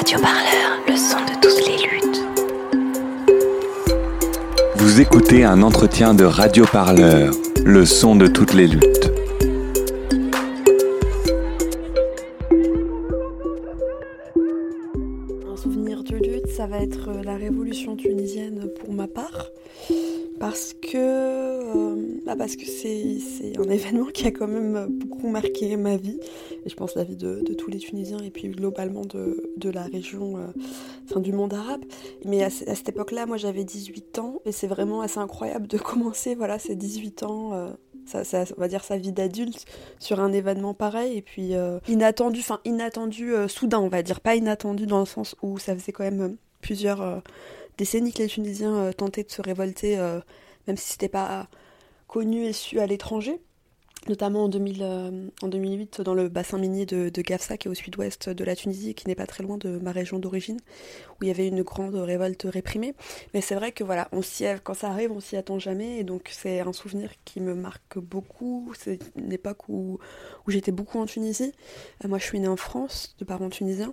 Radio Parleur, le son de toutes les luttes. Vous écoutez un entretien de Radio Parleur, le son de toutes les luttes. Parce que c'est un événement qui a quand même beaucoup marqué ma vie. Et je pense la vie de, tous les Tunisiens et puis globalement de, de la région euh, enfin du monde arabe. Mais à, cette époque-là moi j'avais 18 ans. Et c'est vraiment assez incroyable de commencer voilà ces 18 ans euh, ça, on va dire sa vie d'adulte sur un événement pareil. Et puis inattendu enfin inattendu soudain on va dire. Pas inattendu dans le sens où ça faisait quand même plusieurs décennies que les Tunisiens euh, tentaient de se révolter, euh, même si c'était pas connu et su à l'étranger notamment en, 2000, euh, en 2008 dans le bassin minier de, de Gafsa qui est au sud-ouest de la Tunisie qui n'est pas très loin de ma région d'origine où il y avait une grande révolte réprimée. Mais c'est vrai que voilà on s'y quand ça arrive on s'y attend jamais et donc c'est un souvenir qui me marque beaucoup. C'est une époque où, où j'étais beaucoup en Tunisie. Euh, moi je suis née en France de parents tunisiens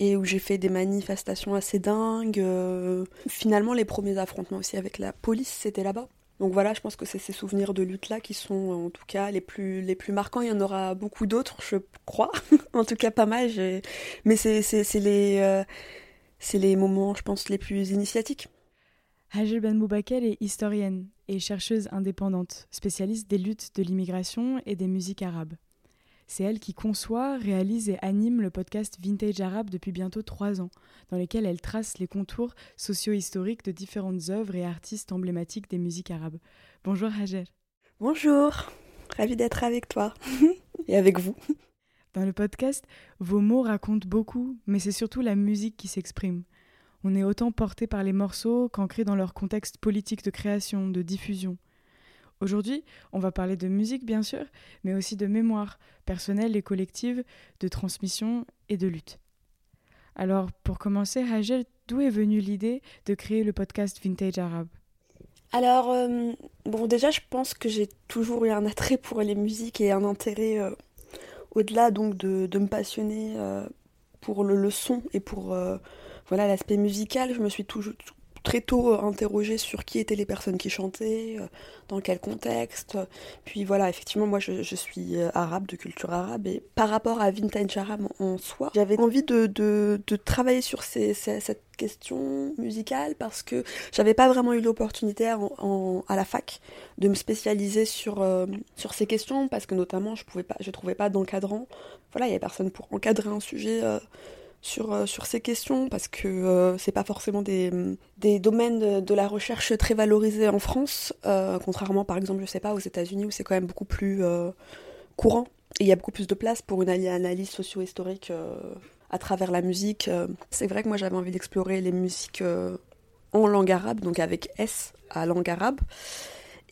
et où j'ai fait des manifestations assez dingues euh, finalement les premiers affrontements aussi avec la police c'était là-bas donc voilà, je pense que c'est ces souvenirs de lutte-là qui sont en tout cas les plus, les plus marquants. Il y en aura beaucoup d'autres, je crois. en tout cas pas mal. Mais c'est les, euh, les moments, je pense, les plus initiatiques. Hajel Ben Moubakel est historienne et chercheuse indépendante, spécialiste des luttes de l'immigration et des musiques arabes. C'est elle qui conçoit, réalise et anime le podcast Vintage Arabe depuis bientôt trois ans, dans lequel elle trace les contours socio-historiques de différentes œuvres et artistes emblématiques des musiques arabes. Bonjour Hajer. Bonjour, ravie d'être avec toi et avec vous. Dans le podcast, vos mots racontent beaucoup, mais c'est surtout la musique qui s'exprime. On est autant porté par les morceaux qu'ancré dans leur contexte politique de création, de diffusion. Aujourd'hui, on va parler de musique bien sûr, mais aussi de mémoire personnelle et collective, de transmission et de lutte. Alors, pour commencer, Hajel, d'où est venue l'idée de créer le podcast Vintage Arabe? Alors, euh, bon, déjà, je pense que j'ai toujours eu un attrait pour les musiques et un intérêt euh, au-delà donc de, me passionner euh, pour le, le, son et pour voilà l'aspect musical. Je me suis toujours, très tôt euh, interrogé sur qui étaient les personnes qui chantaient, euh, dans quel contexte. Puis voilà, effectivement, moi je, suis euh, arabe, de culture arabe, et par rapport à Vintage Arabe en soi, j'avais envie de, de, travailler sur cette question musicale parce que j'avais pas vraiment eu l'opportunité à la fac de me spécialiser sur, sur ces questions parce que notamment je pouvais pas je trouvais pas d'encadrant voilà il y avait personne pour encadrer un sujet euh, sur ces questions parce que euh, c'est pas forcément des, domaines de, la recherche très valorisés en France, euh, contrairement par exemple, je sais pas, aux États-Unis où c'est quand même beaucoup plus courant et il y a beaucoup plus de place pour une analyse socio-historique à travers la musique. C'est vrai que moi j'avais envie d'explorer les musiques en langue arabe, donc avec S à langue arabe.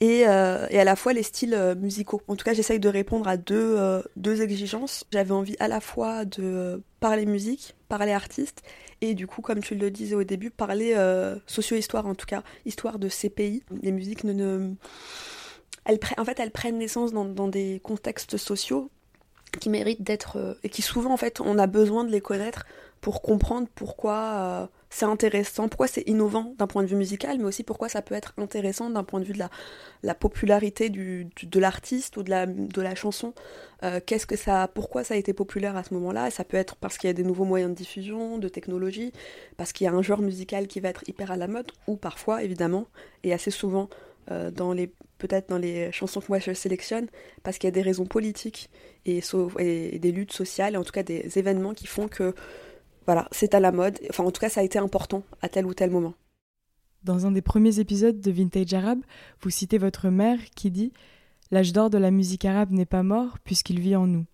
Euh, et, à la fois les styles euh, musicaux. En tout cas, j'essaye de répondre à deux, euh, deux exigences. J'avais envie à la fois de parler musique, parler artiste, et du coup, comme tu le disais au début, parler socio-histoire, en tout cas, histoire de ces pays. Les musiques. Elles, en fait, elles prennent naissance dans, dans des contextes sociaux qui méritent d'être... et qui souvent, en fait, on a besoin de les connaître pour comprendre pourquoi c'est intéressant, pourquoi c'est innovant d'un point de vue musical, mais aussi pourquoi ça peut être intéressant d'un point de vue de la, la popularité du, de l'artiste ou de la, de la chanson. Euh, qu'est-ce que ça, pourquoi ça a été populaire à ce moment-là? Ça peut être parce qu'il y a des nouveaux moyens de diffusion, de technologie, parce qu'il y a un genre musical qui va être hyper à la mode, ou parfois, évidemment, et assez souvent euh, dans les peut-être dans les chansons que moi je sélectionne, parce qu'il y a des raisons politiques et, des luttes sociales, en tout cas des événements qui font que voilà, c'est à la mode. Enfin, en tout cas, ça a été important à tel ou tel moment. Dans un des premiers épisodes de Vintage Arabe, vous citez votre mère qui dit L'âge d'or de la musique arabe n'est pas mort puisqu'il vit en nous.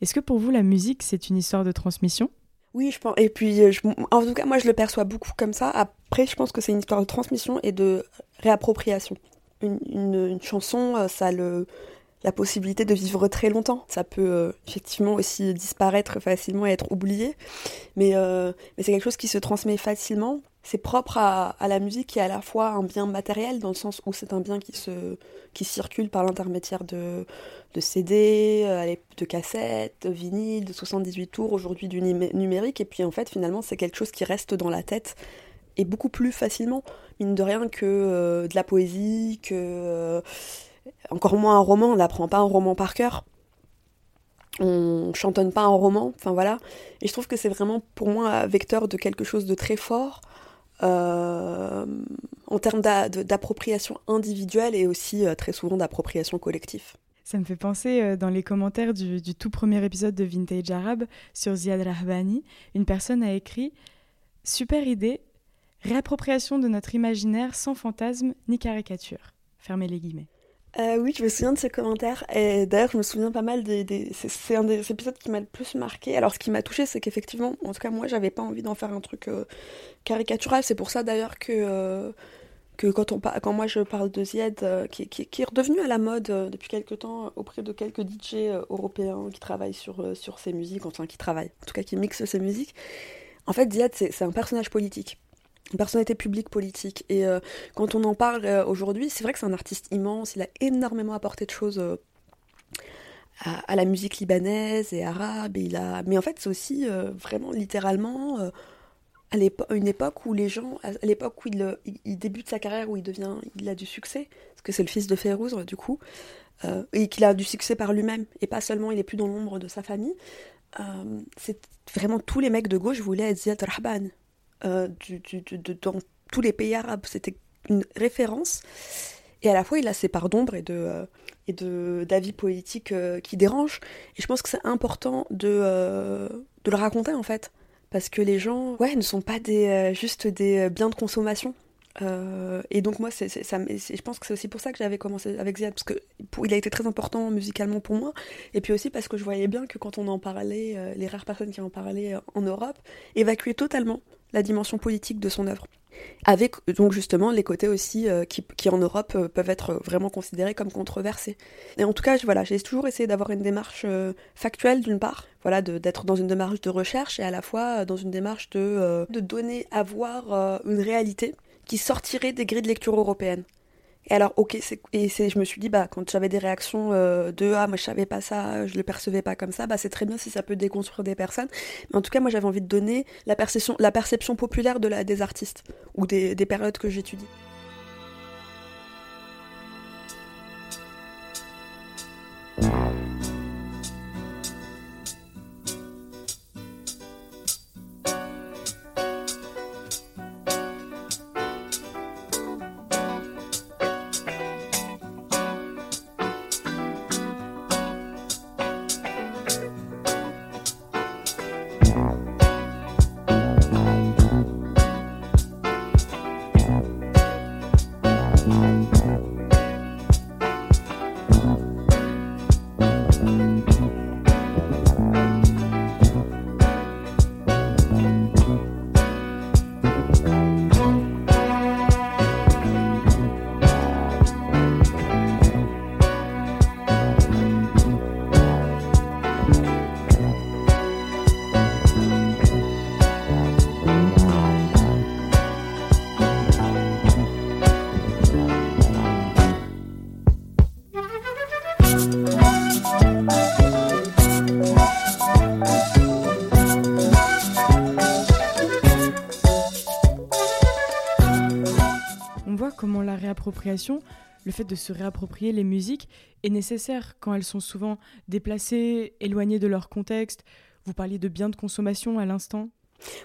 Est-ce que pour vous, la musique, c'est une histoire de transmission? Oui, je pense. Et puis, euh, en tout cas, moi, je le perçois beaucoup comme ça. Après, je pense que c'est une histoire de transmission et de réappropriation. une chanson, euh, ça le la possibilité de vivre très longtemps. Ça peut euh, effectivement aussi disparaître facilement et être oublié, mais, euh, mais c'est quelque chose qui se transmet facilement. c'est propre à, la musique est à la fois un bien matériel, dans le sens où c'est un bien qui, se, qui circule par l'intermédiaire de, de CD, euh, de cassettes, de vinyles, de 78 tours, aujourd'hui du numérique, et puis en fait finalement c'est quelque chose qui reste dans la tête et beaucoup plus facilement, mine de rien, que de la poésie, que encore moins un roman, on n'apprend pas un roman par cœur on chantonne pas un roman, enfin voilà. Et je trouve que c'est vraiment pour moi un vecteur de quelque chose de très fort euh, en termes d'appropriation individuelle et aussi euh, très souvent d'appropriation collective. Ça me fait penser, euh, dans les commentaires du, tout premier épisode de Vintage Arabe sur Ziad Rahbani, une personne a écrit Super idée, réappropriation de notre imaginaire sans fantasme ni caricature. Fermez les guillemets. Euh, oui, je me souviens de ces commentaires. Et d'ailleurs, je me souviens pas mal des. C'est un des épisodes qui m'a le plus marqué. Alors, ce qui m'a touché, c'est qu'effectivement, en tout cas, moi, j'avais pas envie d'en faire un truc euh, caricatural. C'est pour ça d'ailleurs que. Euh, quand, on, quand moi je parle de Zied, qui, qui, est redevenu à la mode depuis quelques temps auprès de quelques DJ européens qui travaillent sur, sur ces musiques, enfin qui travaillent, en tout cas qui mixent ces musiques, en fait Zied c'est un personnage politique une personnalité publique politique. Et euh, quand on en parle euh, aujourd'hui, c'est vrai que c'est un artiste immense, il a énormément apporté de choses euh, à, la musique libanaise et arabe. Et il a... Mais en fait, c'est aussi vraiment littéralement à une époque où les gens, à l'époque où il, il, débute sa carrière, où il devient, il a du succès, parce que c'est le fils de Férouz du coup, et qu'il a du succès par lui-même, et pas seulement il est plus dans l'ombre de sa famille. c'est vraiment tous les mecs de gauche voulaient être Ziad Rahban. Euh, dans tous les pays arabes. C'était une référence. Et à la fois, il a ses parts d'ombre et de euh, et de d'avis politiques euh, qui dérangent. Et je pense que c'est important de de le raconter en fait, parce que les gens, ouais, ne sont pas des juste des biens de consommation. et donc moi, c'est, ça, je pense que c'est aussi pour ça que j'avais commencé avec Ziad, parce que il a été très important musicalement pour moi, et puis aussi parce que je voyais bien que quand on en parlait, les rares personnes qui en parlaient en Europe évacuaient totalement la dimension politique de son œuvre. Avec donc justement les côtés aussi euh, qui, en Europe euh, peuvent être vraiment considérés comme controversés. Et en tout cas, voilà, j'ai toujours essayé d'avoir une démarche euh, factuelle d'une part, voilà, d'être dans une démarche de recherche et à la fois dans une démarche de, de donner à voir une réalité qui sortirait des grilles de lecture européennes. Et alors, ok, et je me suis dit, bah, quand j'avais des réactions euh, de ah, moi je savais pas ça, je le percevais pas comme ça, bah, c'est très bien si ça peut déconstruire des personnes. Mais en tout cas, moi j'avais envie de donner la perception, la perception populaire de la, des artistes ou des périodes que j'étudie. Le fait de se réapproprier les musiques est nécessaire quand elles sont souvent déplacées, éloignées de leur contexte. Vous parliez de biens de consommation à l'instant.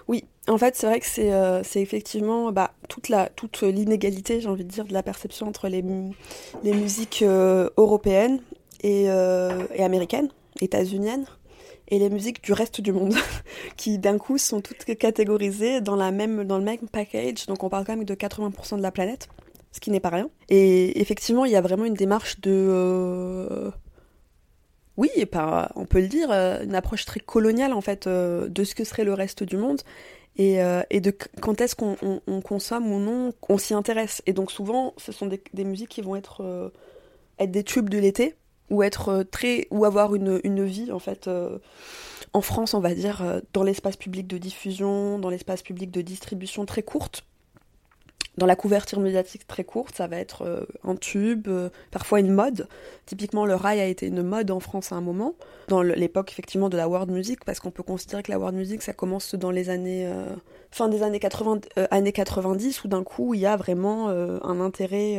Oui, en fait, c'est vrai que c'est euh, effectivement bah, toute l'inégalité, j'ai envie de dire, de la perception entre les, musiques euh, européennes et, euh, et américaines, états-uniennes, et les musiques du reste du monde, qui d'un coup sont toutes catégorisées dans le même package. Donc on parle quand même de 80% de la planète ce qui n'est pas rien. Et effectivement, il y a vraiment une démarche de... Euh, oui, on peut le dire, euh, une approche très coloniale en fait euh, de ce que serait le reste du monde et, de quand est-ce qu'on consomme ou non, qu'on s'y intéresse. Et donc souvent, ce sont des, musiques qui vont être, être des tubes de l'été ou être très ou avoir une, vie en fait en France, on va dire, dans l'espace public de diffusion, dans l'espace public de distribution très courte. Dans la couverture médiatique très courte, ça va être euh, un tube, euh, parfois une mode. Typiquement, le rail a été une mode en France à un moment, dans l'époque effectivement de la world music, parce qu'on peut considérer que la world music, ça commence dans les années fin des années 80, années 90, où d'un coup il y a vraiment un intérêt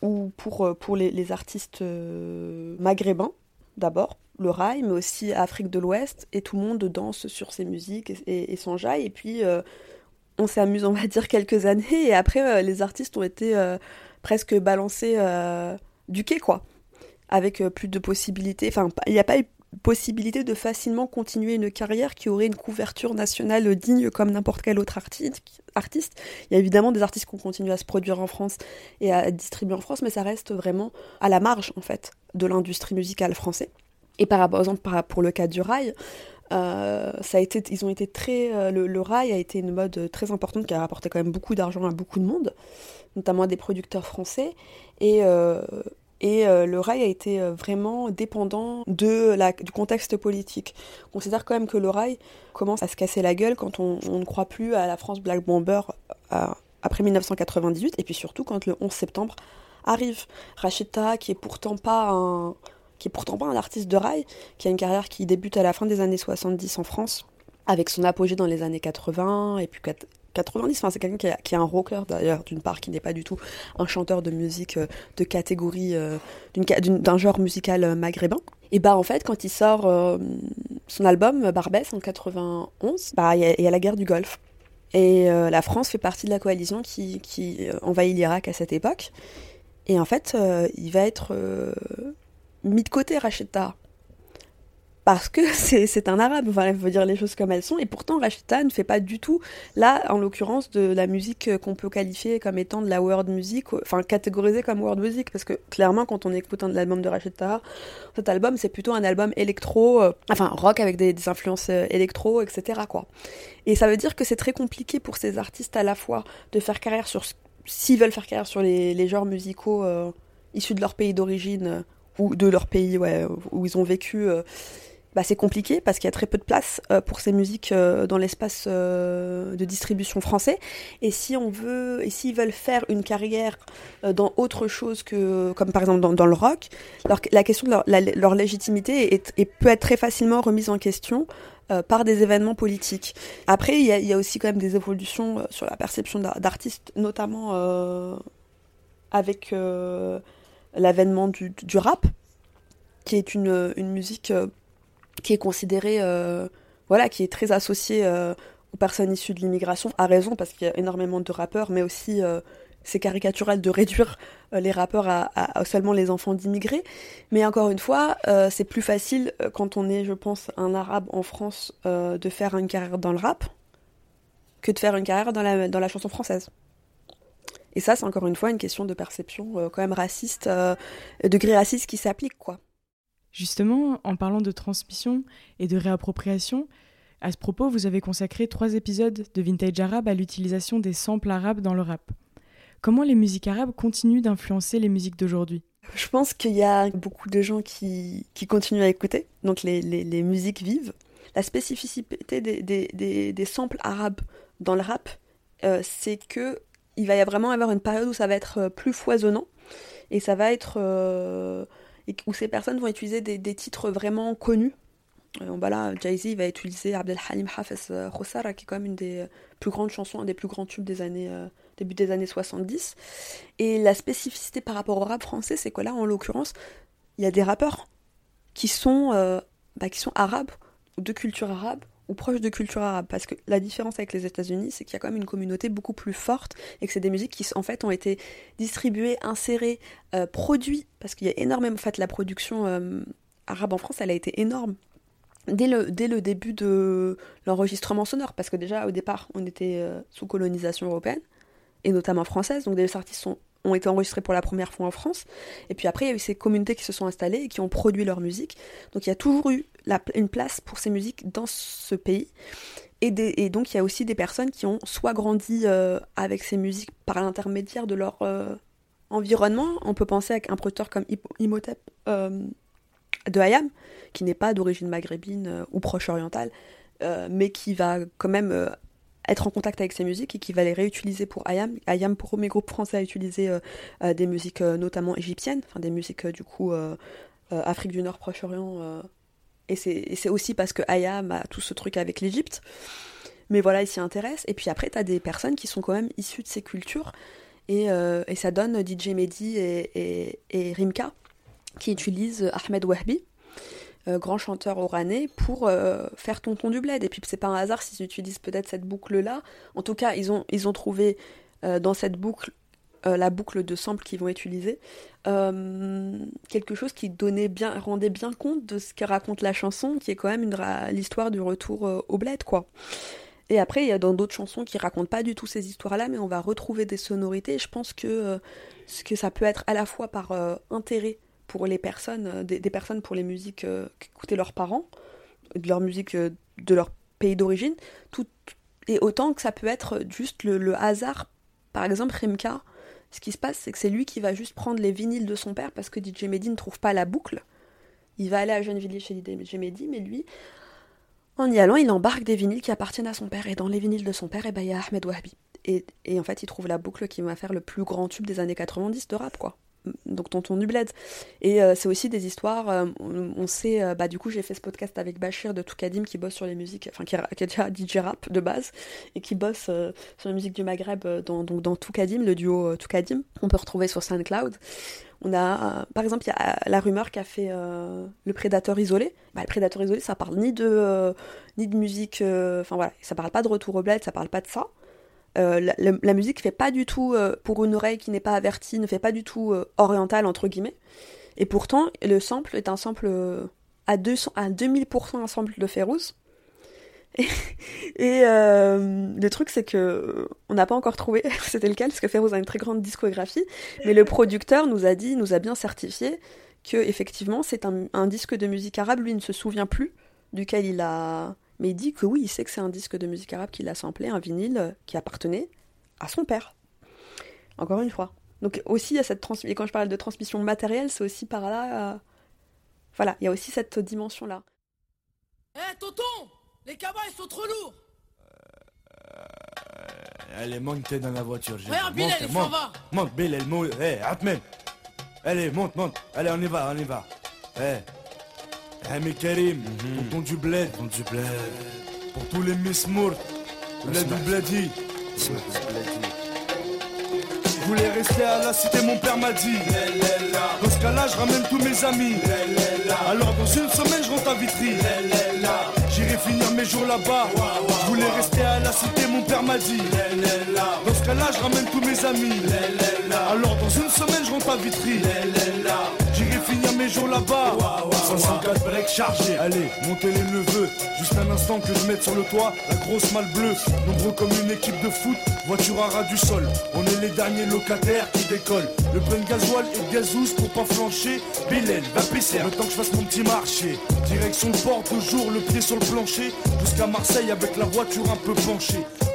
ou pour, pour les, artistes maghrébins d'abord, le rail, mais aussi Afrique de l'Ouest, et tout le monde danse sur ces musiques et, et, s'enjaille. Et puis, euh, on s'amuse, on va dire, quelques années, et après, euh, les artistes ont été euh, presque balancés du quai, quoi. Avec plus de possibilités. Enfin, il n'y a pas eu possibilité de facilement continuer une carrière qui aurait une couverture nationale digne comme n'importe quel autre artiste. Il y a évidemment des artistes qui ont continué à se produire en France et à être distribués en France, mais ça reste vraiment à la marge, en fait, de l'industrie musicale française. Et par exemple, pour le cas du rail, euh, ça a été, ils ont été très, euh, le, rail a été une mode très importante qui a rapporté quand même beaucoup d'argent à beaucoup de monde, notamment à des producteurs français. Et, euh, le rail a été vraiment dépendant de la, du contexte politique. On considère quand même que le rail commence à se casser la gueule quand on, ne croit plus à la France Black Bomber après 1998, et puis surtout quand le 11 septembre arrive. Racheta, qui est pourtant pas un qui est pourtant pas un artiste de rail, qui a une carrière qui débute à la fin des années 70 en France, avec son apogée dans les années 80 et puis 90. Enfin, c'est quelqu'un qui, est un rocker d'ailleurs, d'une part, qui n'est pas du tout un chanteur de musique euh, de catégorie, euh, d'un genre musical euh, maghrébin. Et bah en fait, quand il sort son album Barbès en 91, bah il y, a la guerre du Golfe. Et la France fait partie de la coalition qui, qui envahit l'Irak à cette époque. Et en fait, il va être mis de côté Racheta. Parce que c'est un arabe, il faut dire les choses comme elles sont, et pourtant Racheta ne fait pas du tout, là, en l'occurrence, de la musique qu'on peut qualifier comme étant de la world music, enfin catégoriser comme world music, parce que clairement, quand on écoute un album de Racheta, cet album, c'est plutôt un album électro, euh, enfin rock avec des, influences euh, électro, etc. Quoi. Et ça veut dire que c'est très compliqué pour ces artistes à la fois de faire carrière sur, s'ils veulent faire carrière sur les, genres musicaux euh, issus de leur pays d'origine ou de leur pays ouais, où ils ont vécu, euh, bah, c'est compliqué parce qu'il y a très peu de place euh, pour ces musiques euh, dans l'espace de distribution français. Et si on veut, et s'ils veulent faire une carrière dans autre chose que, comme par exemple dans, le rock, la question de leur, leur légitimité est, peut être très facilement remise en question par des événements politiques. Après, il y, a, aussi quand même des évolutions sur la perception d'artistes, notamment avec l'avènement du, rap, qui est une, musique euh, qui est considérée, euh, voilà, qui est très associée euh, aux personnes issues de l'immigration, à raison, parce qu'il y a énormément de rappeurs, mais aussi c'est caricatural de réduire les rappeurs à, seulement les enfants d'immigrés. Mais encore une fois, c'est plus facile quand on est, je pense, un arabe en France de faire une carrière dans le rap que de faire une carrière dans la, dans la chanson française. Et ça, c'est encore une fois une question de perception euh, quand même raciste, euh, degré raciste qui s'applique, quoi. Justement, en parlant de transmission et de réappropriation, à ce propos, vous avez consacré trois épisodes de Vintage Arabe à l'utilisation des samples arabes dans le rap. Comment les musiques arabes continuent d'influencer les musiques d'aujourd'hui? Je pense qu'il y a beaucoup de gens qui, qui continuent à écouter, donc les, les, les musiques vivent. La spécificité des, des, des, samples arabes dans le rap, euh, c'est que il va y vraiment avoir une période où ça va être euh, plus foisonnant et ça va être euh, où ces personnes vont utiliser des, titres vraiment connus. Euh, bah là, Jay-Z va utiliser Abdel Halim Hafez Khossara, qui est quand même une des plus grandes chansons, un des plus grands tubes des années, début des années 70. Et la spécificité par rapport au rap français, c'est que là, en l'occurrence, il y a des rappeurs qui sont, bah, qui sont arabes, de culture arabe, ou proche de culture arabe. Parce que la différence avec les États-Unis, c'est qu'il y a quand même une communauté beaucoup plus forte et que c'est des musiques qui, en fait, ont été distribuées, insérées, euh, produites. Parce qu'il y a énormément. En fait, la production euh, arabe en France, elle a été énorme. Dès le, début de l'enregistrement sonore, parce que déjà au départ on était euh, sous colonisation européenne, et notamment française, donc des artistes sont ont été enregistrés pour la première fois en France. Et puis après, il y a eu ces communautés qui se sont installées et qui ont produit leur musique. Donc il y a toujours eu une place pour ces musiques dans ce pays. Et, donc il y a aussi des personnes qui ont soit grandi euh, avec ces musiques par l'intermédiaire de leur euh, environnement. On peut penser à un producteur comme Imhotep, euh, de Hayam, qui n'est pas d'origine maghrébine ou proche orientale, mais qui va quand même être en contact avec ces musiques et qui va les réutiliser pour Ayam. Ayam, pour mes groupes français, a utilisé euh, euh, des musiques euh, notamment égyptiennes, enfin des musiques du coup Afrique du Nord, Proche-Orient. et c'est aussi parce que Ayam a tout ce truc avec l'Égypte. Mais voilà, il s'y intéresse. Et puis après, tu as des personnes qui sont quand même issues de ces cultures. Et, et ça donne DJ Mehdi et, et Rimka qui utilisent Ahmed Wahbi euh, grand chanteur oranais, pour euh, faire Tonton du Bled. Et puis c'est pas un hasard s'ils utilisent peut-être cette boucle-là. En tout cas, ils ont, ils ont trouvé euh, dans cette boucle la boucle de samples qu'ils vont utiliser, quelque chose qui donnait bien, rendait bien compte de ce que raconte la chanson, qui est quand même l'histoire du retour au bled, quoi. Et après, il y a dans d'autres chansons qui racontent pas du tout ces histoires-là, mais on va retrouver des sonorités. Et je pense que, que ça peut être à la fois par intérêt pour les personnes, euh, des, personnes pour les musiques euh, qu'écoutaient leurs parents, de leur musique euh, de leur pays d'origine, tout, et autant que ça peut être juste le, hasard. Par exemple, Rimka, ce qui se passe, c'est que c'est lui qui va juste prendre les vinyles de son père parce que DJ Mehdi ne trouve pas la boucle. Il va aller à Gennevilliers chez DJ Mehdi, mais lui, en y allant, il embarque des vinyles qui appartiennent à son père. Et dans les vinyles de son père, eh ben, il y a Ahmed Wahbi. Et, et, en fait, il trouve la boucle qui va faire le plus grand tube des années 90 de rap, quoi donc Tonton du Bled. Et euh, c'est aussi des histoires, euh, on, sait, euh, bah du coup j'ai fait ce podcast avec Bachir de Toukadim qui bosse sur les musiques, enfin qui, qui est déjà DJ rap de base, et qui bosse sur la musique du Maghreb dans, donc dans Toukadim, le duo Toukadim, on peut retrouver sur SoundCloud. On a, par exemple, il y a la rumeur qui a fait le Prédateur isolé. Bah, le Prédateur isolé, ça parle ni de, ni de musique, enfin voilà, ça parle pas de retour au bled, ça parle pas de ça. Euh, la, la, musique fait pas du tout, euh, pour une oreille qui n'est pas avertie, ne fait pas du tout euh, oriental entre guillemets. Et pourtant, le sample est un sample à, 200, à 2000% un sample de Férouz. Et, le truc, c'est que on n'a pas encore trouvé, c'était lequel, parce que Férouz a une très grande discographie, mais le producteur nous a dit, nous a bien certifié que effectivement c'est un, un disque de musique arabe, lui ne se souvient plus duquel il a, mais il dit que oui, il sait que c'est un disque de musique arabe qu'il a samplé, un vinyle qui appartenait à son père. Encore une fois. Donc aussi, il y a cette transmission. Et quand je parle de transmission matérielle, c'est aussi par là. Euh, voilà, il y a aussi cette dimension-là. Hé, eh, tonton Les cabas, ils sont trop lourds euh, Allez, monte dans la voiture. Regarde, Bill, il s'en va Monte, Bill, elle monte. Hé, Atmen Allez, monte, monte. Allez, on y va, on y va. Hé, Hami Karim, mhm. pour ton du bled, ton du bled. Pour tous les Miss Mourt, bled du bledi. Je voulais rester à la cité, mon père m'a dit. Dans ce cas-là, je ramène tous mes amis. Alors dans une semaine, je rentre à Vitry. J'irai finir mes jours là-bas. Je voulais rester à la cité, mon père m'a dit. Dans ce cas-là, je ramène tous mes amis. Alors dans une semaine, je rentre à Vitry. J'irai finir mes jours là-bas. 504 breaks chargés. Allez, montez les neveux. Juste un instant que je mette sur le toit la grosse malle bleue. Nombreux comme une équipe de foot. Voiture à ras du sol. On est les derniers locataires qui décollent. Le plein de gasoil et de gazous pour pas flancher. Bilal, va pisser. Le temps que je fasse mon petit marché. Direction le port, toujours le pied sur le plancher. Jusqu'à Marseille avec la voiture un peu penchée.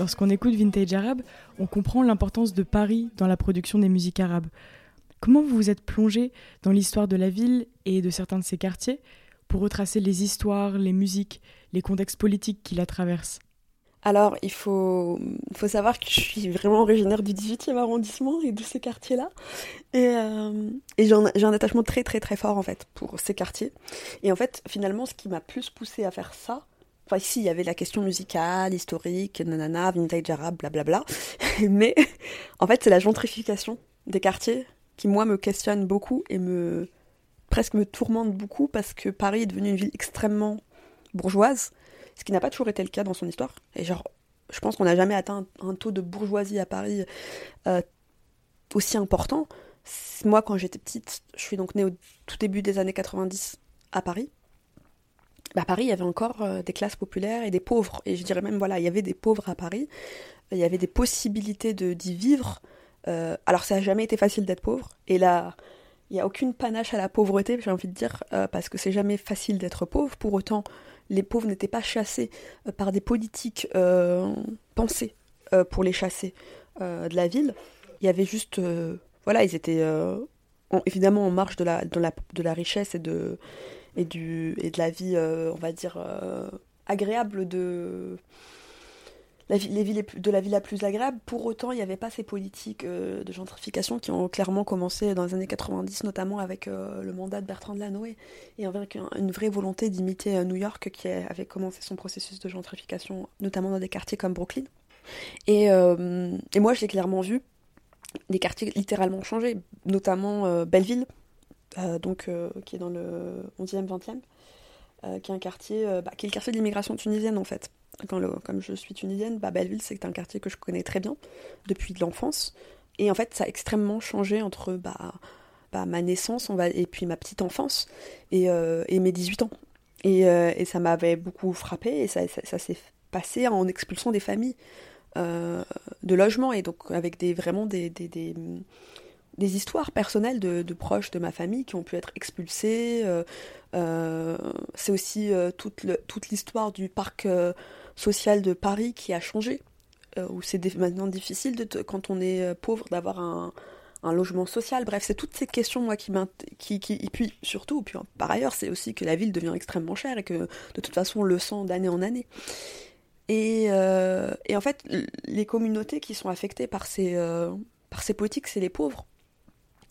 Lorsqu'on écoute Vintage Arabe, on comprend l'importance de Paris dans la production des musiques arabes. Comment vous vous êtes plongé dans l'histoire de la ville et de certains de ses quartiers pour retracer les histoires, les musiques, les contextes politiques qui la traversent? Alors, il faut, faut savoir que je suis vraiment originaire du 18e arrondissement et de ces quartiers-là. Et, euh, et j'ai un, attachement très très très fort en fait pour ces quartiers. Et en fait, finalement, ce qui m'a plus poussé à faire ça, Enfin, ici, il y avait la question musicale, historique, nanana, vintage arabe, blablabla. Mais en fait, c'est la gentrification des quartiers qui, moi, me questionne beaucoup et me presque me tourmente beaucoup parce que Paris est devenu une ville extrêmement bourgeoise, ce qui n'a pas toujours été le cas dans son histoire. Et genre, je pense qu'on n'a jamais atteint un taux de bourgeoisie à Paris euh, aussi important. Moi, quand j'étais petite, je suis donc née au tout début des années 90 à Paris. Bah, à Paris, il y avait encore euh, des classes populaires et des pauvres. Et je dirais même, voilà, il y avait des pauvres à Paris. Il y avait des possibilités de, d'y vivre. Euh, alors, ça n'a jamais été facile d'être pauvre. Et là, il n'y a aucune panache à la pauvreté, j'ai envie de dire, euh, parce que c'est jamais facile d'être pauvre. Pour autant, les pauvres n'étaient pas chassés par des politiques pensées pour les chasser de la ville. Il y avait juste. voilà, ils étaient évidemment en marge de la, de la, de la richesse et de et, du, et de la vie, euh, on va dire, euh, agréable de. La vie, les villes, de la vie la plus agréable. Pour autant, il n'y avait pas ces politiques euh, de gentrification qui ont clairement commencé dans les années 90, notamment avec le mandat de Bertrand Delanoë, et avec une vraie volonté d'imiter New York qui avait commencé son processus de gentrification, notamment dans des quartiers comme Brooklyn. Et, et moi, j'ai clairement vu des quartiers littéralement changer, notamment Belleville, donc, euh, qui est dans le 11e, 20e, euh, qui est un quartier, bah, qui est le quartier de l'immigration tunisienne en fait. Comme je suis tunisienne, Belleville c'est un quartier que je connais très bien depuis l'enfance. Et en fait, ça a extrêmement changé entre bah, bah, ma naissance et puis ma petite enfance et, et mes 18 ans. Et, ça m'avait beaucoup frappé et ça, s'est passé en expulsant des familles de logement et donc avec vraiment des des histoires personnelles de, proches de ma famille qui ont pu être expulsés. Euh, euh, c'est aussi euh, toute, l'histoire du parc social de Paris qui a changé, où c'est maintenant difficile quand on est pauvre d'avoir un, logement social. Bref, c'est toutes ces questions moi qui qui, qui et puis surtout, puis par ailleurs, c'est aussi que la ville devient extrêmement chère et que de toute façon on le sent d'année en année. Et, et, en fait, les communautés qui sont affectées par ces, par ces politiques, c'est les pauvres.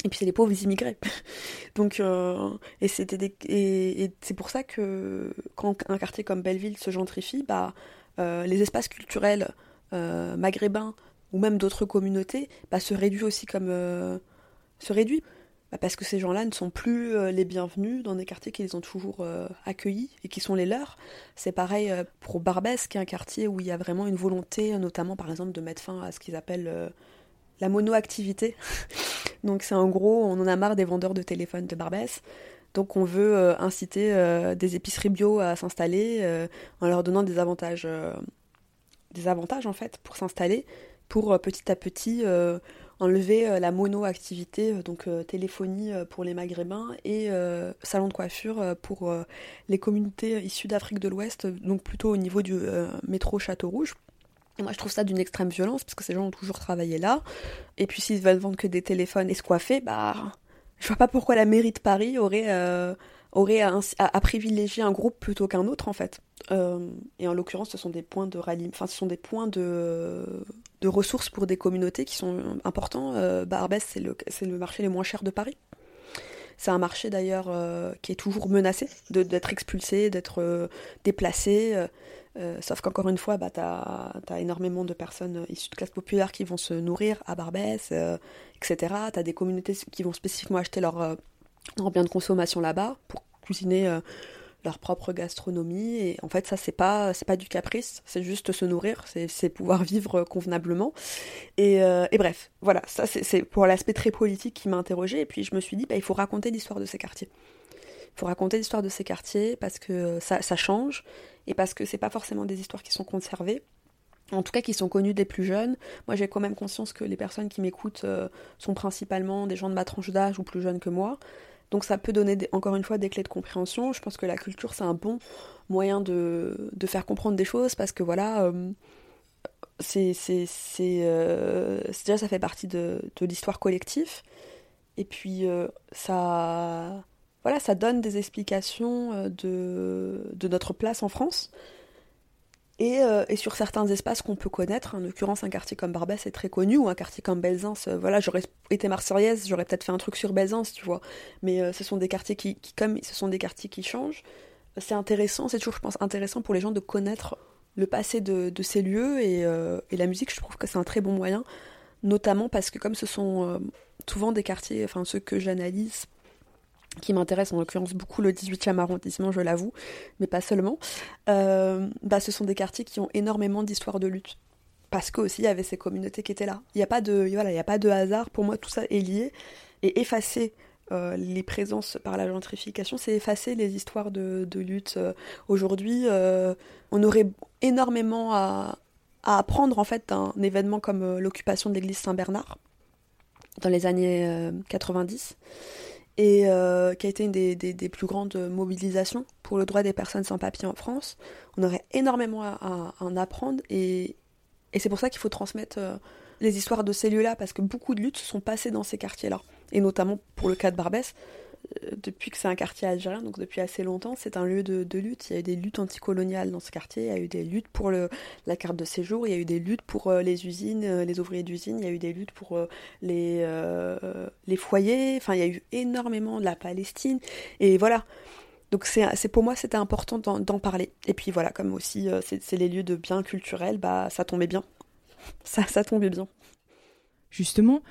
Et puis c'est les pauvres immigrés. Donc, euh, et c'était et, c'est pour ça que quand un quartier comme Belleville se gentrifie, bah, euh, les espaces culturels euh, maghrébins ou même d'autres communautés bah, se réduisent aussi comme se réduit bah, parce que ces gens-là ne sont plus les bienvenus dans des quartiers qui les ont toujours accueillis et qui sont les leurs. C'est pareil pour Barbès, qui est un quartier où il y a vraiment une volonté, notamment par exemple, de mettre fin à ce qu'ils appellent la monoactivité. Donc c'est en gros, on en a marre des vendeurs de téléphones de Barbès. Donc on veut euh, inciter euh, des épiceries bio à s'installer euh, en leur donnant des avantages, des avantages en fait pour s'installer, pour petit à petit enlever la monoactivité, donc téléphonie pour les Maghrébins et salon de coiffure pour les communautés issues d'Afrique de l'Ouest, donc plutôt au niveau du métro Château Rouge. Et moi, je trouve ça d'une extrême violence, parce que ces gens ont toujours travaillé là. Et puis, s'ils veulent vendre que des téléphones escoiffés, bah, je vois pas pourquoi la mairie de Paris aurait, euh, aurait à, privilégier un groupe plutôt qu'un autre, en fait. Euh, et en l'occurrence, ce sont des points de de, de ressources pour des communautés qui sont importants. Euh, Barbès, c'est le, le marché le moins cher de Paris. C'est un marché d'ailleurs euh, qui est toujours menacé d'être expulsé, d'être déplacé. Euh, sauf qu'encore une fois, bah, tu as, énormément de personnes issues de classes populaires qui vont se nourrir à Barbès, euh, etc. Tu as des communautés qui vont spécifiquement acheter leurs euh, biens de consommation là-bas pour cuisiner leur propre gastronomie. Et en fait, ça, c'est pas, pas du caprice, c'est juste se nourrir, c'est pouvoir vivre convenablement. Et, bref, voilà, ça, c'est pour l'aspect très politique qui m'a interrogé. Et puis, je me suis dit, bah, il faut raconter l'histoire de ces quartiers. Faut raconter l'histoire de ces quartiers parce que ça, ça change et parce que c'est pas forcément des histoires qui sont conservées en tout cas qui sont connues des plus jeunes. Moi j'ai quand même conscience que les personnes qui m'écoutent euh, sont principalement des gens de ma tranche d'âge ou plus jeunes que moi. Donc ça peut donner encore une fois des clés de compréhension. Je pense que la culture c'est un bon moyen de, de, faire comprendre des choses parce que voilà, euh, c'est, euh, déjà ça fait partie de l'histoire collective. Et puis ça, voilà, ça donne des explications euh, de, de notre place en France. Et, euh, et, sur certains espaces qu'on peut connaître, en l'occurrence un quartier comme Barbès est très connu, ou un quartier comme Belzins, euh, voilà, j'aurais été marseillaise, j'aurais peut-être fait un truc sur Belzins, tu vois. Mais ce sont des quartiers qui, comme ce sont des quartiers qui changent, c'est intéressant, c'est toujours, je pense, intéressant pour les gens de connaître le passé de, de ces lieux, et, et, la musique, je trouve que c'est un très bon moyen, notamment parce que comme ce sont souvent des quartiers, enfin ceux que j'analyse qui m'intéresse en l'occurrence beaucoup le 18e arrondissement, je l'avoue, mais pas seulement, euh, bah, ce sont des quartiers qui ont énormément d'histoires de lutte. Parce qu'aussi, il y avait ces communautés qui étaient là. Il n'y a, pas de, voilà, a pas de hasard. Pour moi, tout ça est lié. Et effacer euh, les présences par la gentrification, c'est effacer les histoires de, lutte. Euh, Aujourd'hui, on aurait énormément à, apprendre en fait d'un événement comme l'occupation de l'église Saint-Bernard dans les années euh, 90 et euh, qui a été une des, plus grandes mobilisations pour le droit des personnes sans papier en France. On aurait énormément à, en apprendre et, et c'est pour ça qu'il faut transmettre euh, les histoires de ces lieux-là parce que beaucoup de luttes se sont passées dans ces quartiers-là et notamment pour le cas de Barbès. Euh, Depuis que c'est un quartier algérien, donc depuis assez longtemps, c'est un lieu de, lutte. Il y a eu des luttes anticoloniales dans ce quartier, il y a eu des luttes pour le, la carte de séjour, il y a eu des luttes pour euh, les usines, euh, les ouvriers d'usine, il y a eu des luttes pour les, les foyers, enfin il y a eu énormément de la Palestine, et voilà. Donc c'est pour moi c'était important d'en parler. Et puis voilà, comme aussi c'est les lieux de biens culturels, bah ça tombait bien. Ça, ça tombait bien. Justement,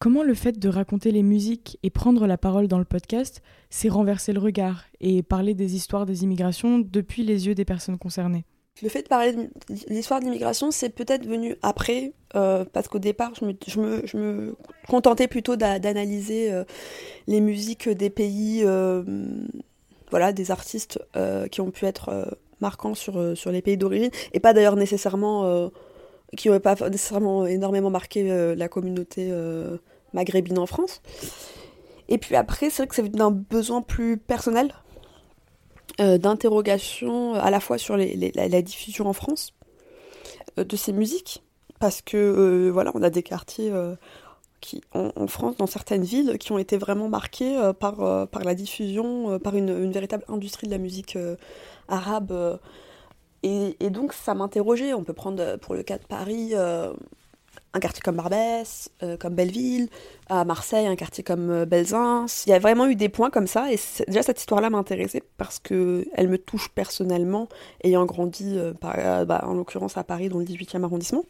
comment le fait de raconter les musiques et prendre la parole dans le podcast, c'est renverser le regard et parler des histoires des immigrations depuis les yeux des personnes concernées? Le fait de parler de l'histoire de l'immigration, c'est peut-être venu après, euh, parce qu'au départ, je me, contentais plutôt d'a- d'analyser euh, les musiques des pays, euh, voilà, des artistes qui ont pu être marquants sur, sur les pays d'origine, et pas d'ailleurs nécessairement, qui n'auraient pas nécessairement énormément marqué la communauté maghrébine en France. Et puis après, c'est vrai que c'est d'un besoin plus personnel, euh, d'interrogation à la fois sur les- la, diffusion en France euh, de ces musiques, parce que euh, voilà, on a des quartiers euh, qui, en, France, dans certaines villes, qui ont été vraiment marqués euh, par, euh, par la diffusion, euh, par une, véritable industrie de la musique euh, arabe. euh. et, donc ça m'interrogeait. On peut prendre euh, pour le cas de Paris. euh, un quartier comme Barbès, euh, comme Belleville, à Marseille, un quartier comme euh. Il y a vraiment eu des points comme ça, et déjà cette histoire-là m'intéressait parce que elle me touche personnellement, ayant grandi, euh, euh, bah, en l'occurrence à Paris, dans le 18e arrondissement.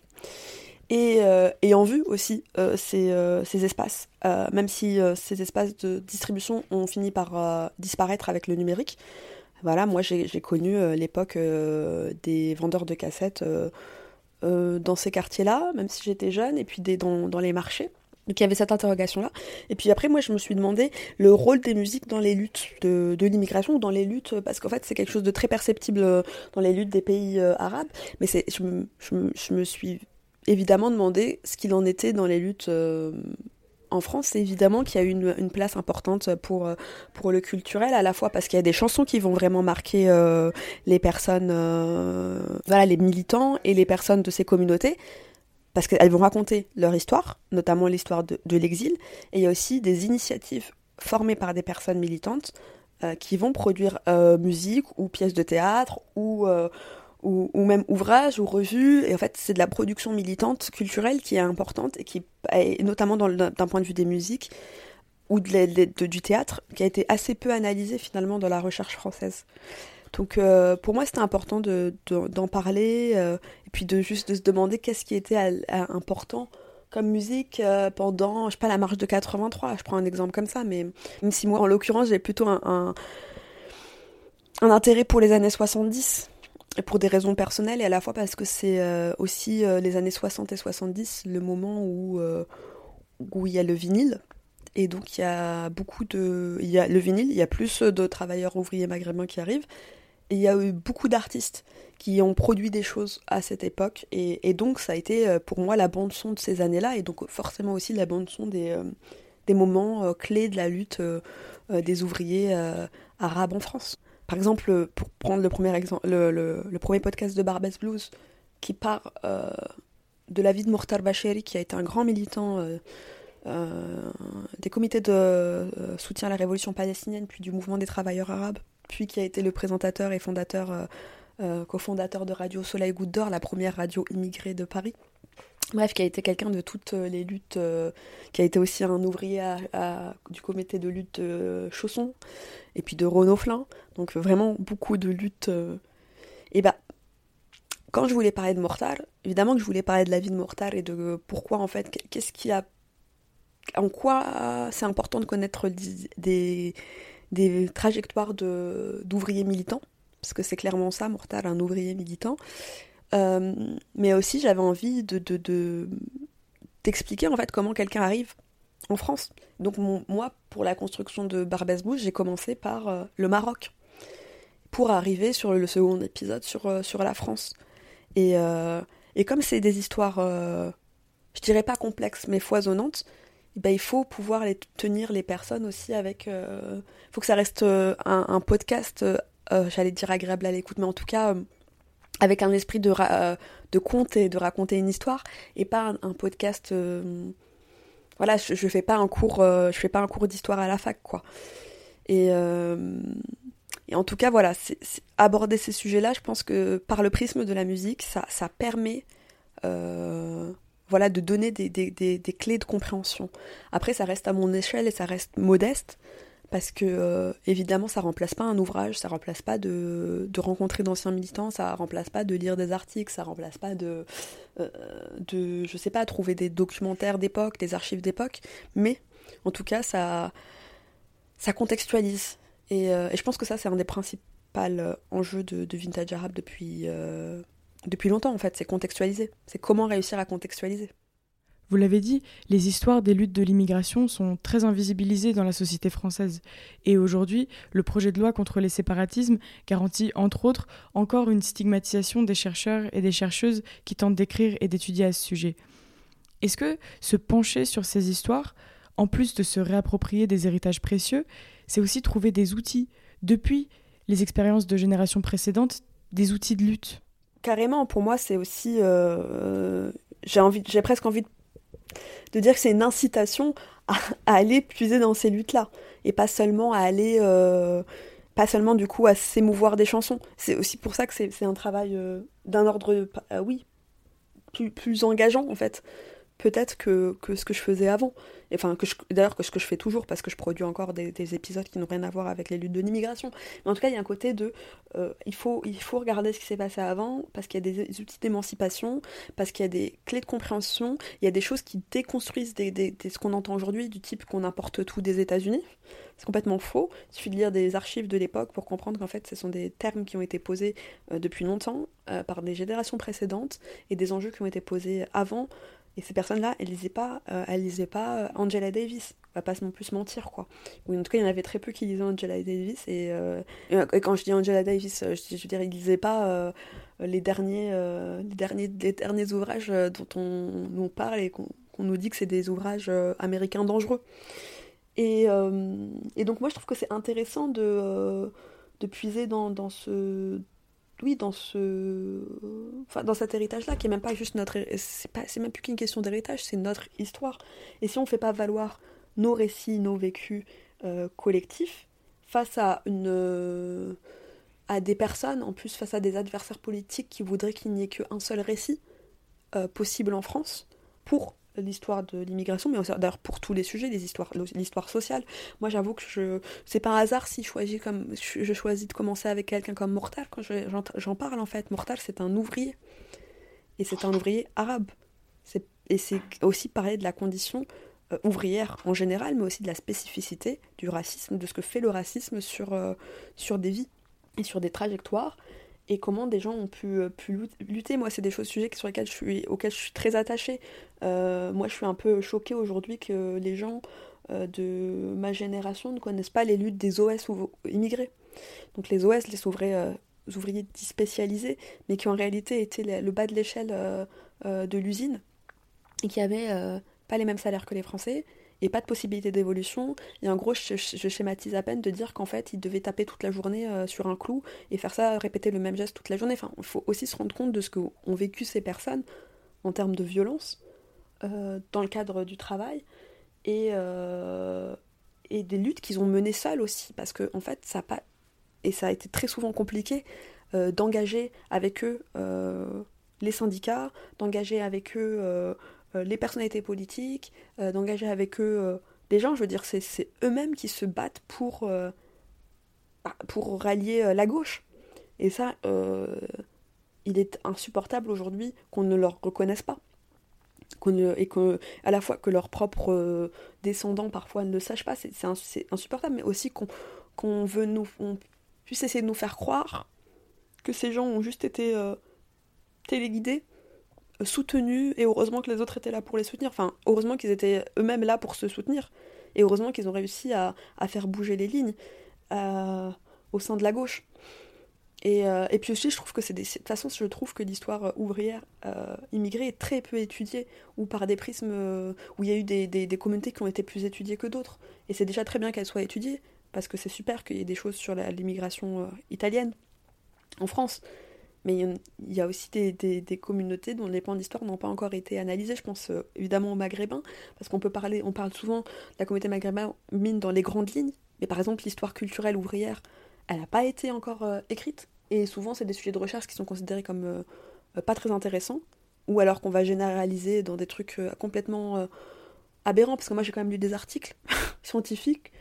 Et euh, ayant vu aussi ces, ces espaces, même si ces espaces de distribution ont fini par disparaître avec le numérique, voilà, moi j'ai connu l'époque des vendeurs de cassettes euh, dans ces quartiers-là, même si j'étais jeune, et puis des, dans, les marchés. Donc il y avait cette interrogation-là. Et puis après, moi, je me suis demandé le rôle des musiques dans les luttes de, l'immigration ou dans les luttes, parce qu'en fait, c'est quelque chose de très perceptible euh, dans les luttes des pays euh, arabes. Mais c'est, je, me- suis évidemment demandé ce qu'il en était dans les luttes en France. Évidemment qu'il y a une, place importante pour, euh, pour le culturel, à la fois parce qu'il y a des chansons qui vont vraiment marquer euh, les personnes, euh, voilà, les militants et les personnes de ces communautés parce qu'elles vont raconter leur histoire, notamment l'histoire de, l'exil, et il y a aussi des initiatives formées par des personnes militantes qui vont produire musique ou pièces de théâtre ou, ou, même ouvrages ou revues, et en fait c'est de la production militante culturelle qui est importante et qui, et notamment d'un point de vue des musiques ou de du théâtre, qui a été assez peu analysée finalement dans la recherche française. Donc euh, pour moi c'était important de, de- d'en parler euh, et puis de juste de se demander qu'est-ce qui était à- important comme musique euh, pendant je sais pas la marche de 83 je prends un exemple comme ça mais même si moi en l'occurrence j'ai plutôt un, un, intérêt pour les années 70 et pour des raisons personnelles et à la fois parce que c'est euh, aussi euh, les années 60 et 70 le moment où euh, où il y a le vinyle et donc il y a beaucoup de il y a le vinyle il y a plus de travailleurs ouvriers maghrébins qui arrivent et il y a eu beaucoup d'artistes qui ont produit des choses à cette époque. Et, et donc, ça a été pour moi la bande-son de ces années-là, et donc forcément aussi la bande-son des, euh, des moments clés de la lutte des ouvriers arabes en France. Par exemple, euh, pour prendre le premier, exemple, le, premier podcast de Barbès Blues, qui part euh, de la vie de Mortar Bacheri, qui a été un grand militant euh, des comités de soutien à la révolution palestinienne, puis du mouvement des travailleurs arabes, puis qui a été le présentateur et fondateur, cofondateur de Radio Soleil Goutte d'Or, la première radio immigrée de Paris. Bref, qui a été quelqu'un de toutes euh, les luttes, euh, qui a été aussi un ouvrier du comité de lutte de Chausson, et puis de Renaud Flin. Donc vraiment beaucoup de luttes. euh. Et bah, quand je voulais parler de Mortar, évidemment que je voulais parler de la vie de Mortar et de pourquoi en fait, qu'est-ce qui a. En quoi c'est important de connaître des, des, trajectoires d'ouvriers militants, parce que c'est clairement ça, Mortal, un ouvrier militant. Euh, mais aussi, j'avais envie de, de, de- d'expliquer en fait comment quelqu'un arrive en France. Donc moi, pour la construction de Barbès Bouche, j'ai commencé par le Maroc, pour arriver sur le second épisode sur, sur la France. Et, et comme c'est des histoires, je dirais pas complexes, mais foisonnantes, eh ben, il faut pouvoir les tenir les personnes aussi avec. Il euh, faut que ça reste euh, un, podcast, euh, j'allais dire agréable à l'écoute, mais en tout cas avec un esprit de, de conte et de raconter une histoire, et pas un, podcast. voilà, je, je, fais pas un cours, je fais pas un cours d'histoire à la fac, quoi. Et, en tout cas, voilà, aborder ces sujets-là, je pense que par le prisme de la musique, ça, ça permet voilà, de donner des, clés de compréhension. Après, ça reste à mon échelle et ça reste modeste, parce que euh, évidemment, ça remplace pas un ouvrage, ça remplace pas de, rencontrer d'anciens militants, ça remplace pas de lire des articles, ça remplace pas de, euh, de je sais pas, trouver des documentaires d'époque, des archives d'époque, mais en tout cas, ça, ça contextualise. Et, euh, je pense que ça, c'est un des principaux enjeux de, de Vintage Arabe depuis depuis longtemps en fait, c'est contextualiser. C'est comment réussir à contextualiser. Vous l'avez dit, les histoires des luttes de l'immigration sont très invisibilisées dans la société française. Et aujourd'hui, le projet de loi contre les séparatismes garantit, entre autres, encore une stigmatisation des chercheurs et des chercheuses qui tentent d'écrire et d'étudier à ce sujet. Est-ce que se pencher sur ces histoires, en plus de se réapproprier des héritages précieux, c'est aussi trouver des outils, depuis les expériences de générations précédentes, des outils de lutte? Carrément, pour moi, c'est aussi. Euh, j'ai presque envie de, dire que c'est une incitation à, aller puiser dans ces luttes-là. Et pas seulement à aller. Euh, pas seulement du coup à s'émouvoir des chansons. C'est aussi pour ça que c'est un travail euh, d'un ordre, oui, plus, engageant en fait peut-être que, ce que je faisais avant. Enfin, d'ailleurs, que ce que je fais toujours, parce que je produis encore des, épisodes qui n'ont rien à voir avec les luttes de l'immigration. Mais en tout cas, il y a un côté de. Euh, il, faut, il faut regarder ce qui s'est passé avant, parce qu'il y a des outils d'émancipation, parce qu'il y a des clés de compréhension, il y a des choses qui déconstruisent ce qu'on entend aujourd'hui, du type qu'on importe tout des États-Unis. C'est complètement faux. Il suffit de lire des archives de l'époque pour comprendre qu'en fait, ce sont des termes qui ont été posés euh, depuis longtemps euh, par des générations précédentes et des enjeux qui ont été posés avant et ces personnes-là, elles lisaient pas, euh, lisaient pas euh, Angela Davis. On va pas non plus se mentir, quoi. En tout cas, il y en avait très peu qui lisaient Angela Davis. Et, euh, quand je dis Angela Davis, je, veux dire, ils lisaient pas les derniers, ouvrages dont on parle et qu'on nous dit que c'est des ouvrages américains dangereux. Et, donc moi, je trouve que c'est intéressant de, puiser dans ce oui, dans ce, enfin, dans cet héritage-là, qui est même pas juste notre, c'est pas, c'est même plus qu'une question d'héritage, c'est notre histoire. Et si on fait pas valoir nos récits, nos vécus euh, collectifs face à une, à des personnes, en plus face à des adversaires politiques qui voudraient qu'il n'y ait qu'un seul récit euh, possible en France pour l'histoire de l'immigration, mais d'ailleurs pour tous les sujets, l'histoire sociale. Moi, j'avoue que je, c'est pas un hasard si je choisis, comme, je choisis de commencer avec quelqu'un comme Mortal quand j'en parle en fait. Mortal, c'est un ouvrier. Et c'est un ouvrier arabe. Et c'est aussi parler de la condition euh, ouvrière en général, mais aussi de la spécificité du racisme, de ce que fait le racisme sur, euh, sur des vies et sur des trajectoires et comment des gens ont pu, euh, lutter. Moi, c'est des choses, sujets sur lesquels je suis, auxquels je suis très attachée. Euh, moi, je suis un peu choquée aujourd'hui que les gens euh, de ma génération ne connaissent pas les luttes des OS ou immigrés. Donc les OS, les ouvriers, ouvriers spécialisés, mais qui en réalité étaient le bas de l'échelle de l'usine et qui n'avaient pas les mêmes salaires que les Français, et pas de possibilité d'évolution. Et en gros, je, schématise à peine de dire qu'en fait, il devait taper toute la journée euh, sur un clou et faire ça, répéter le même geste toute la journée. Enfin, il faut aussi se rendre compte de ce qu'ont vécu ces personnes en termes de violence euh, dans le cadre du travail et, euh, et des luttes qu'ils ont menées seules aussi. Parce que, en fait, ça a pas. Et ça a été très souvent compliqué d'engager avec eux les syndicats, d'engager avec eux les personnalités politiques, euh, d'engager avec eux euh, des gens. Je veux dire, c'est eux-mêmes qui se battent pour, bah, pour rallier la gauche. Et ça, il est insupportable aujourd'hui qu'on ne leur reconnaisse pas. et que, à la fois que leurs propres descendants parfois ne le sachent pas, c'est insupportable, mais aussi qu'on veut nous, on puisse essayer de nous faire croire que ces gens ont juste été téléguidés soutenus et heureusement que les autres étaient là pour les soutenir. Enfin, heureusement qu'ils étaient eux-mêmes là pour se soutenir et heureusement qu'ils ont réussi à, faire bouger les lignes euh, au sein de la gauche. Et, euh, et, puis aussi, je trouve que c'est. De toute façon, je trouve que l'histoire ouvrière immigrée est très peu étudiée, ou par des prismes où il y a eu des, des, des, communautés qui ont été plus étudiées que d'autres. Et c'est déjà très bien qu'elles soient étudiées, parce que c'est super qu'il y ait des choses sur l'immigration italienne en France. Mais il y a aussi des, des, communautés dont les points d'histoire n'ont pas encore été analysés. Je pense euh, évidemment aux Maghrébins, parce qu'on peut parler, on parle souvent de la communauté maghrébine dans les grandes lignes, mais par exemple l'histoire culturelle ouvrière, elle n'a pas été encore euh, écrite. Et souvent, c'est des sujets de recherche qui sont considérés comme euh, pas très intéressants, ou alors qu'on va généraliser dans des trucs complètement aberrants, parce que moi j'ai quand même lu des articles scientifiques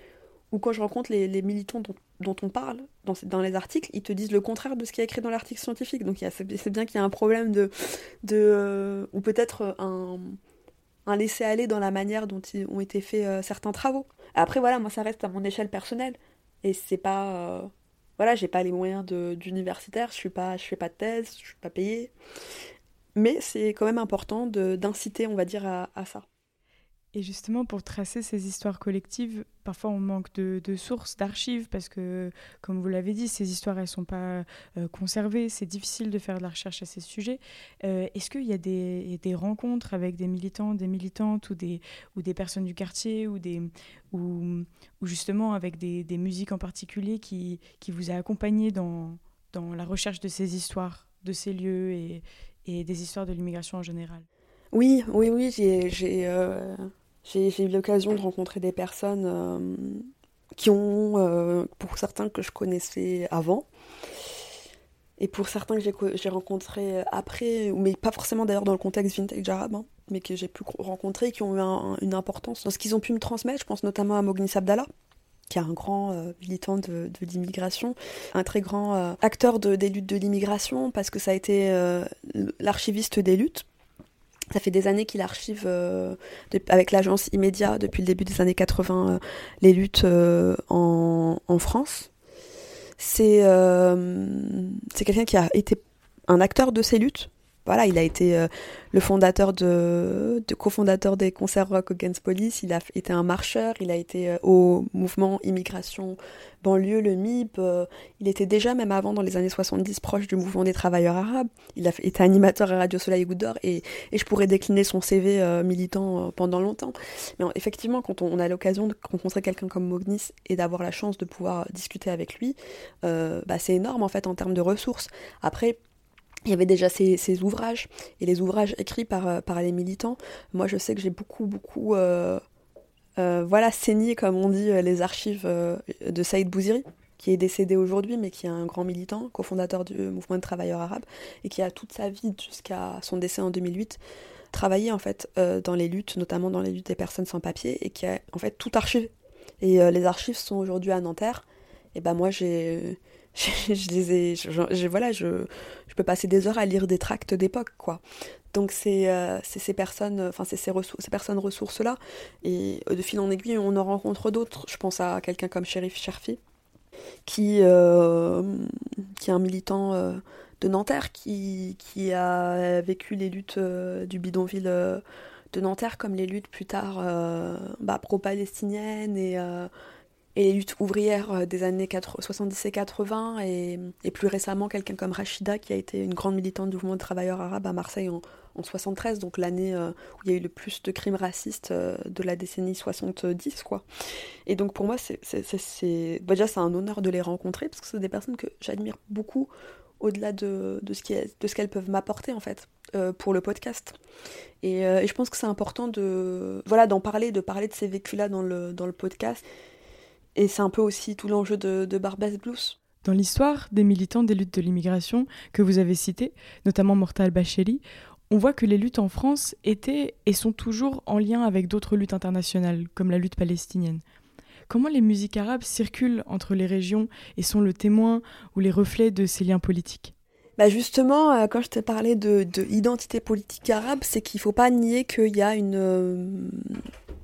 ou quand je rencontre les, militants dont, on parle dans, les articles, ils te disent le contraire de ce qui est écrit dans l'article scientifique. Donc c'est bien qu'il y a un problème de. de euh, ou peut-être un, un laisser-aller dans la manière dont ils ont été faits euh, certains travaux. Après, voilà, moi ça reste à mon échelle personnelle. Et c'est pas. Euh, voilà, j'ai pas les moyens d'universitaire, je suis pas, je fais pas de thèse, je suis pas payée. Mais c'est quand même important d'inciter, on va dire, à ça. Et justement, pour tracer ces histoires collectives, parfois on manque de, sources, d'archives, parce que, comme vous l'avez dit, ces histoires, elles ne sont pas euh, conservées, c'est difficile de faire de la recherche à ces sujets. Euh, est-ce qu'il y a des, rencontres avec des militants, des militantes, ou des, ou des personnes du quartier, ou, des, ou, justement avec des, musiques en particulier qui, qui vous a accompagné dans, dans la recherche de ces histoires, de ces lieux et, et des histoires de l'immigration en général? Oui, oui, oui, j'ai euh, j'ai eu l'occasion de rencontrer des personnes euh, qui ont, euh, pour certains que je connaissais avant, et pour certains que j'ai rencontrés après, mais pas forcément d'ailleurs dans le contexte vintage arabe, hein, mais que j'ai pu rencontrer, qui ont eu une importance dans ce qu'ils ont pu me transmettre. Je pense notamment à Mognis Abdallah, qui est un grand euh, militant de, l'immigration, un très grand acteur des luttes de l'immigration, parce que ça a été l'archiviste des luttes ça fait des années qu'il archive euh, avec l'agence Immédiat depuis le début des années 80 euh, les luttes euh, en, France. C'est quelqu'un qui a été un acteur de ces luttes voilà, il a été euh, le fondateur de, cofondateur des concerts rock against police, il a été un marcheur, il a été euh, au mouvement immigration banlieue, le MIP, euh, il était déjà même avant dans les années 70 proche du mouvement des travailleurs arabes, il a été animateur à Radio Soleil et, et, je pourrais décliner son CV militant pendant longtemps. Mais effectivement, quand on, a l'occasion de rencontrer quelqu'un comme Mognis et d'avoir la chance de pouvoir discuter avec lui, bah, c'est énorme en fait en termes de ressources. Après, il y avait déjà ces, ouvrages et les ouvrages écrits par, euh, par les militants. Moi, je sais que j'ai beaucoup, beaucoup, euh, euh, voilà, saigné, comme on dit, les archives de Saïd Bouziri, qui est décédé aujourd'hui, mais qui est un grand militant, cofondateur du mouvement de travailleurs arabes, et qui a toute sa vie, jusqu'à son décès en 2008, travaillé en fait dans les luttes, notamment dans les luttes des personnes sans papier, et qui a en fait tout archivé. Et les archives sont aujourd'hui à Nanterre. Et ben moi, j'ai je, les ai, je, voilà, je, peux passer des heures à lire des tracts d'époque, quoi. Donc c'est euh, ces personnes, enfin c'est ces, ces, personnes ressources là, et euh, de fil en aiguille on en rencontre d'autres. Je pense à quelqu'un comme Shérif Cherfi, qui euh, est un militant de Nanterre, qui, qui a vécu les luttes du bidonville de Nanterre comme les luttes plus tard bah, pro-palestiniennes et et les luttes ouvrières euh, des années 70 et 80, et, plus récemment quelqu'un comme Rachida qui a été une grande militante du mouvement de travailleurs arabes à Marseille en, en 73, donc l'année euh, où il y a eu le plus de crimes racistes euh, de la décennie 70, quoi. Et donc pour moi, c'est, bah, déjà c'est un honneur de les rencontrer, parce que c'est des personnes que j'admire beaucoup au-delà de, de, ce de ce qu'elles peuvent m'apporter en fait pour le podcast. Et, et, je pense que c'est important de voilà d'en parler, de parler de ces vécus-là dans le, dans le podcast. Et c'est un peu aussi tout l'enjeu de, de Blues. Dans l'histoire des militants des luttes de l'immigration que vous avez citées, notamment Mortal Bacheli, on voit que les luttes en France étaient et sont toujours en lien avec d'autres luttes internationales, comme la lutte palestinienne. Comment les musiques arabes circulent entre les régions et sont le témoin ou les reflets de ces liens politiques? Bah justement, euh, quand je te parlais de, politique arabe, c'est qu'il ne faut pas nier qu'il y a euh,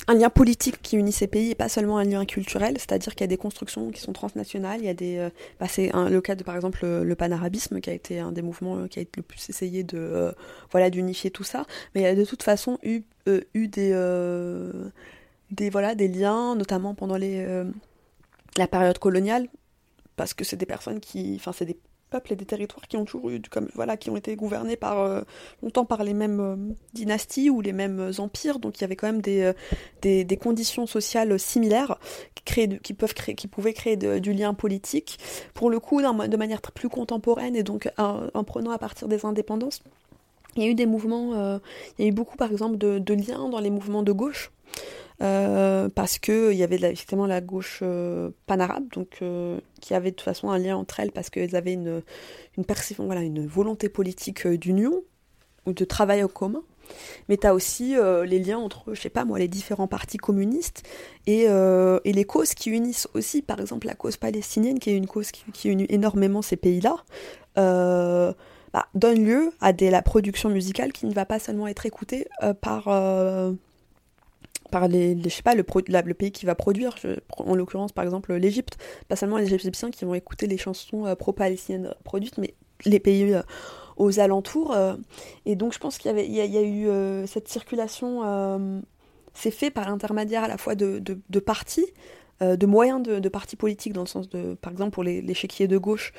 un lien politique qui unit ces pays et pas seulement un lien culturel, c'est-à-dire qu'il y a des constructions qui sont transnationales, il y a des, euh, bah, c'est le cas de par exemple le, panarabisme qui a été un des mouvements qui a été le plus essayé de, voilà, d'unifier tout ça, mais il y a de toute façon eu, des, des liens, notamment pendant les, la période coloniale, parce que c'est des personnes qui, enfin c'est des peuples et des territoires qui ont toujours eu, comme voilà, qui ont été gouvernés par euh, longtemps par les mêmes euh, dynasties ou les mêmes euh, empires. Donc il y avait quand même des, des, conditions sociales similaires qui, qui peuvent créer, qui pouvaient créer du lien politique. Pour le coup, de manière plus contemporaine et donc en, prenant à partir des indépendances. Il y a eu des mouvements, il y a eu beaucoup par exemple de liens dans les mouvements de gauche. Euh, parce que il y avait effectivement la gauche euh, panarabe, donc euh, qui avait de toute façon un lien entre elles parce qu'elles avaient une une voilà, une volonté politique d'union ou de travail au commun. Mais tu as aussi les liens entre, je sais pas moi, les différents partis communistes et, et, les causes qui unissent aussi, par exemple la cause palestinienne, qui est une cause qui, qui unit énormément ces pays-là. Bah, donne lieu à des, la production musicale qui ne va pas seulement être écoutée par, par les, le, pays qui va produire, en l'occurrence par exemple l'Égypte, pas seulement les Égyptiens qui vont écouter les chansons euh, pro-palestiniennes produites, mais les pays euh, aux alentours. Euh. et donc je pense qu'il y, y, a, eu cette circulation, c'est fait par l'intermédiaire à la fois de, partis, de moyens de, partis politiques, dans le sens de, par exemple pour l'échiquier de gauche,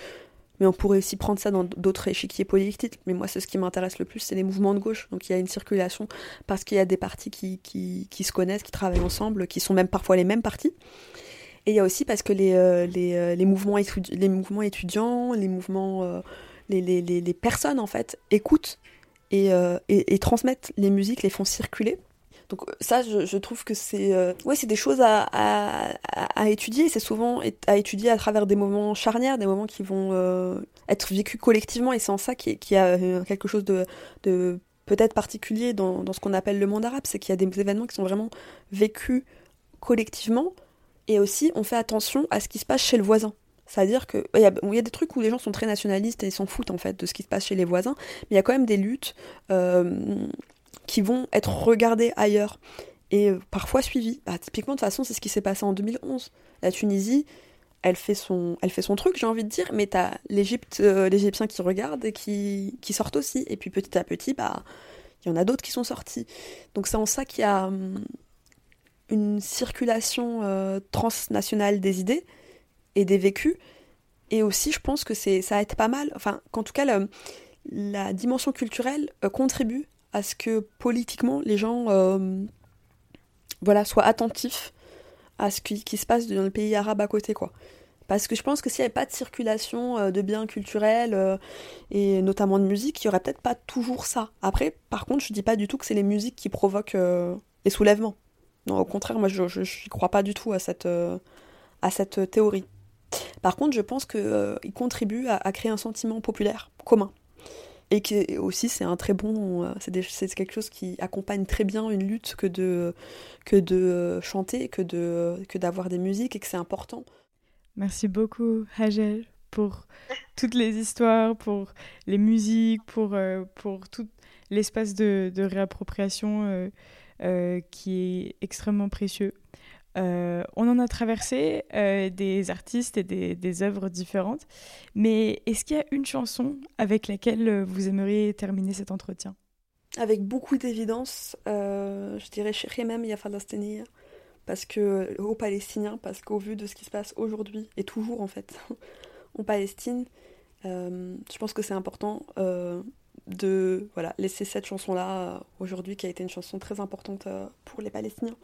mais on pourrait aussi prendre ça dans d'autres échiquiers politiques. Mais moi, c'est ce qui m'intéresse le plus, c'est les mouvements de gauche. Donc il y a une circulation parce qu'il y a des partis qui, qui, se connaissent, qui travaillent ensemble, qui sont même parfois les mêmes partis. Et il y a aussi parce que les, euh, les, euh, les, mouvements, les mouvements étudiants, les mouvements, euh, les, les, personnes en fait écoutent et, et transmettent les musiques, les font circuler. Donc ça, je, trouve que c'est euh, ouais, c'est des choses à, étudier. C'est souvent à étudier à travers des moments charnières, des moments qui vont euh, être vécus collectivement. Et c'est en ça qu'il y, a euh, quelque chose de, peut-être particulier dans, ce qu'on appelle le monde arabe, c'est qu'il y a des événements qui sont vraiment vécus collectivement. Et aussi, on fait attention à ce qui se passe chez le voisin. C'est-à-dire qu'il y, a, y a des trucs où les gens sont très nationalistes et ils s'en foutent en fait de ce qui se passe chez les voisins, mais il y a quand même des luttes qui vont être regardés ailleurs et euh, parfois suivis. Bah, typiquement, de toute façon, c'est ce qui s'est passé en 2011. La Tunisie, elle fait son, elle fait son truc, j'ai envie de dire, mais t'as l'Égypte, euh, l'Égyptien qui regarde et qui, qui sortent aussi. Et puis petit à petit, bah, il y en a d'autres qui sont sortis. Donc c'est en ça qu'il y a hum, une circulation euh, transnationale des idées et des vécus. Et aussi, je pense que c'est, ça aide pas mal, enfin, qu'en tout cas, la dimension culturelle contribue à ce que politiquement les gens euh, voilà, soient attentifs à ce qui, se passe dans le pays arabe à côté. quoi. Parce que je pense que s'il n'y avait pas de circulation euh, de biens culturels euh, et notamment de musique, il n'y aurait peut-être pas toujours ça. Après, par contre, je dis pas du tout que c'est les musiques qui provoquent les soulèvements. Non, au contraire, moi je ne crois pas du tout à cette, à cette théorie. Par contre, je pense qu'ils contribuent à, créer un sentiment populaire commun et qui aussi c'est un très bon euh, c'est quelque chose qui accompagne très bien une lutte que de que de chanter que de que d'avoir des musiques et que c'est important. Merci beaucoup Hagel pour toutes les histoires pour les musiques pour euh, pour tout l'espace de, réappropriation euh, qui est extrêmement précieux. euh, on en a traversé euh, des artistes et des, œuvres différentes, mais est-ce qu'il y a une chanson avec laquelle euh, vous aimeriez terminer cet entretien? Avec beaucoup d'évidence, je dirais Shiremem Ya Falastini, parce que aux Palestiniens, parce qu'au vu de ce qui se passe aujourd'hui, et toujours en fait, en Palestine, je pense que c'est important de voilà, laisser cette chanson-là aujourd'hui, qui a été une chanson très importante pour les Palestiniens.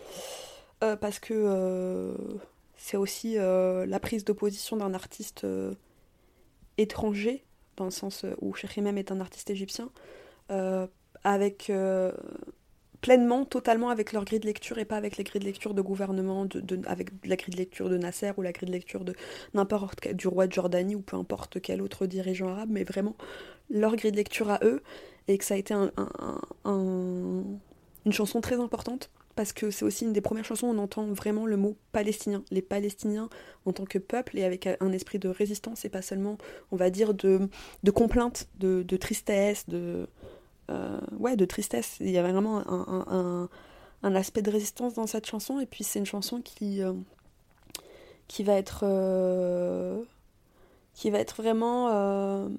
Euh, parce que euh, c'est aussi euh, la prise de position d'un artiste étranger, dans le sens où Cheikh même est un artiste égyptien, avec pleinement, totalement avec leur grille de lecture et pas avec les grilles de lecture de gouvernement, avec la grille de lecture de Nasser ou la grille de lecture de n'importe du roi de Jordanie ou peu importe quel autre dirigeant arabe, mais vraiment leur grille de lecture à eux et que ça a été un, une chanson très importante parce que c'est aussi une des premières chansons où on entend vraiment le mot palestinien. Les Palestiniens en tant que peuple et avec un esprit de résistance et pas seulement, on va dire, de, de complainte, de, tristesse, de, euh, ouais, de tristesse. Il y avait vraiment un, un aspect de résistance dans cette chanson. Et puis c'est une chanson qui, euh, qui va être euh, qui va être vraiment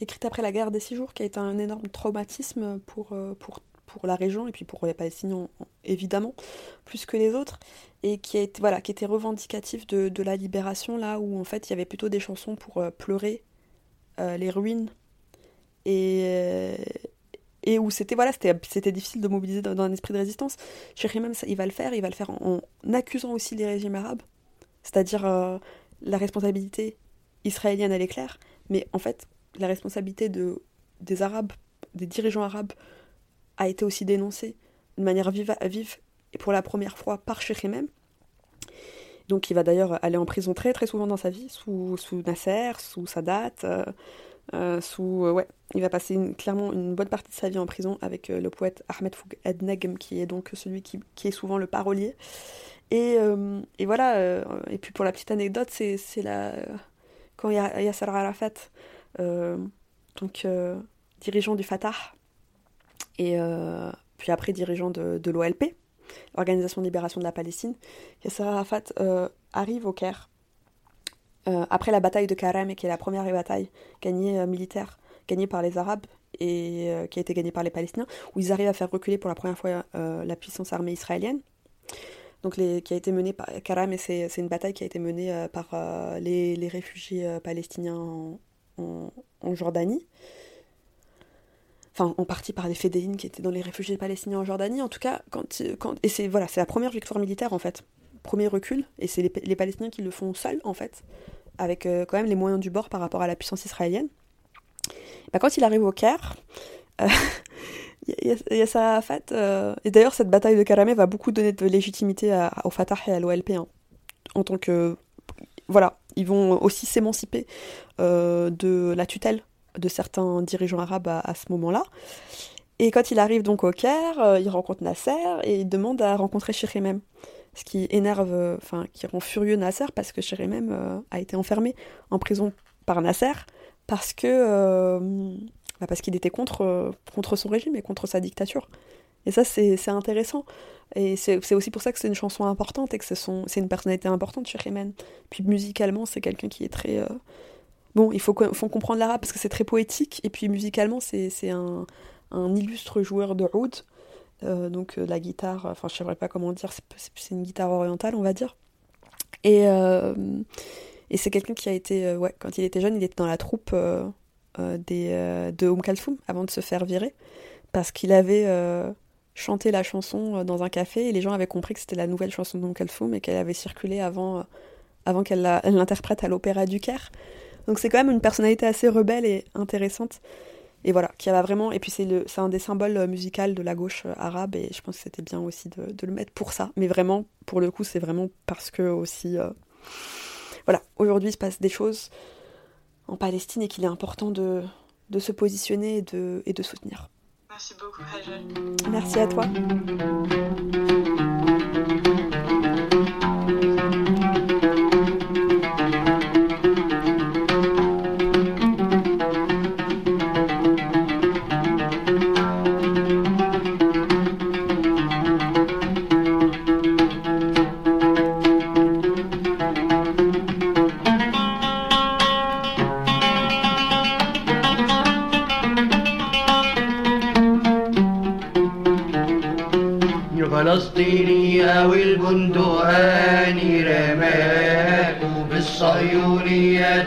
écrite après la guerre des six jours, qui a été un énorme traumatisme pour, pour, pour la région et puis pour les Palestiniens évidemment, plus que les autres, et qui, été, voilà, qui était revendicatif de, de la libération, là où en fait il y avait plutôt des chansons pour pleurer les ruines. Et, et où c'était voilà c'était c'était difficile de mobiliser dans, un esprit de résistance. Cheikh même il va le faire il va le faire en, accusant aussi les régimes arabes. C'est-à-dire euh, la responsabilité israélienne elle est claire mais en fait la responsabilité de des arabes des dirigeants arabes a été aussi dénoncée de manière vive, et pour la première fois par Cheikh même donc il va d'ailleurs aller en prison très très souvent dans sa vie sous, Nasser sous Sadat euh, euh, sous, euh, ouais, il va passer clairement une bonne partie de sa vie en prison avec le poète Ahmed Foug Ednegm, qui est donc celui qui, est souvent le parolier. Et, et voilà, et puis pour la petite anecdote, c'est la, quand Yasser Arafat, donc dirigeant du Fatah, et puis après dirigeant de, l'OLP, l'Organisation de libération de la Palestine, Yasser Arafat arrive au Caire euh, après la bataille de Karem, qui est la première bataille gagnée euh, militaire, gagnée par les Arabes et euh, qui a été gagnée par les Palestiniens, où ils arrivent à faire reculer pour la première fois la puissance armée israélienne. Donc, qui a été menée par c'est une bataille qui a été menée par les, réfugiés palestiniens en, en, Jordanie. Enfin, en partie par les Fédéines qui étaient dans les réfugiés palestiniens en Jordanie. En tout cas, quand, et c'est voilà, c'est la première victoire militaire en fait premier recul, et c'est les, Palestiniens qui le font seuls, en fait, avec euh, quand même les moyens du bord par rapport à la puissance israélienne. Bah, quand il arrive au Caire, euh, il y, a sa fête, euh, et d'ailleurs cette bataille de Karameh va beaucoup donner de légitimité au Fatah et à l'OLP, hein, en tant que... Voilà, ils vont aussi s'émanciper de la tutelle de certains dirigeants arabes à, ce moment-là. Et quand il arrive donc au Caire, il rencontre Nasser et il demande à rencontrer Shiremem ce qui énerve, euh, enfin, qui rend furieux Nasser parce que Shérémem euh, a été enfermé en prison par Nasser parce que euh, bah, parce qu'il était contre, contre son régime et contre sa dictature. Et ça, c'est intéressant. Et c'est aussi pour ça que c'est une chanson importante et que c'est une personnalité importante, Shérémem. Puis musicalement, c'est quelqu'un qui est très. Bon, il faut, comprendre l'arabe parce que c'est très poétique. Et puis musicalement, c'est un, un illustre joueur de oud. Euh, donc euh, la guitare, enfin je ne saurais pas comment dire, c'est une guitare orientale on va dire. Et, euh, et c'est quelqu'un qui a été, ouais, quand il était jeune, il était dans la troupe de Oum Kalfoum avant de se faire virer, parce qu'il avait chanté la chanson dans un café et les gens avaient compris que c'était la nouvelle chanson d'Oum Kalfoum et qu'elle avait circulé avant, avant qu'elle l'interprète à l'Opéra du Caire. Donc c'est quand même une personnalité assez rebelle et intéressante et voilà, qui va vraiment. Et puis c'est le, c'est un des symboles euh, musicaux de la gauche euh, arabe et je pense que c'était bien aussi de, de, le mettre pour ça. Mais vraiment, pour le coup, c'est vraiment parce que aussi, euh, voilà, aujourd'hui il se passe des choses en Palestine et qu'il est important de, de se positionner et de, et de soutenir. Merci beaucoup, Hajel. Merci à toi. والبندقاني رماك وبالصهيونية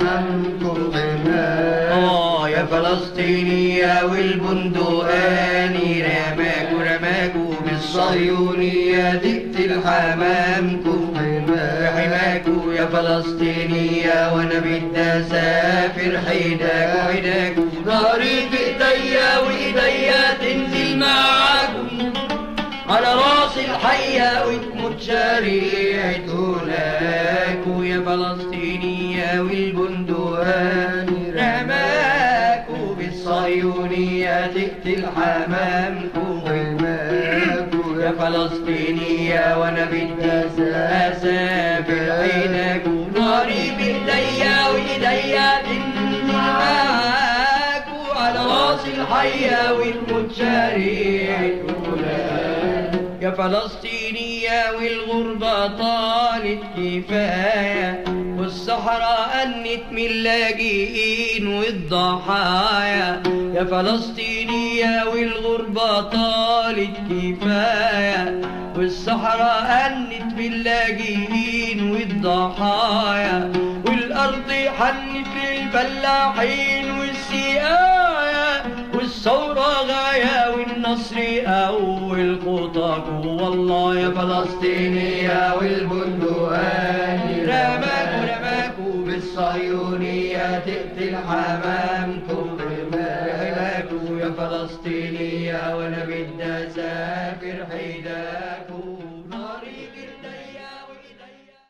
منكم غماك آه يا فلسطينية والبندقاني رماك ورماك وبالصهيونية تقتل حمامكم حماك يا فلسطينية وأنا بدي اسافر حيداك وحيداك نهاري في إيديا وإيديا تنزل معاكم على راس الحية وتموت شريعة هناك ويا فلسطينية والبندقان رماك وبالصهيونية تقتل حمامكم وهماك يا فلسطينية وأنا بدي اسافر عينك وناري بايديا وإيديا تنزل معاك وعلى راس الحية الضحية والمتشارع فلسطينية والغربة طالت كفاية والصحراء أنت من اللاجئين والضحايا. يا فلسطينية والغربة طالت كفاية والصحراء أنت باللاجئين والضحايا. والأرض حنت للفلاحين والسقايا. والثورة غاية والنصر أول خطاك والله يا فلسطينية والبندقاني رماكوا رماكوا بالصهيونية تقتل حمامكم رماكوا يا فلسطينية وأنا بدي أسافر حيداكوا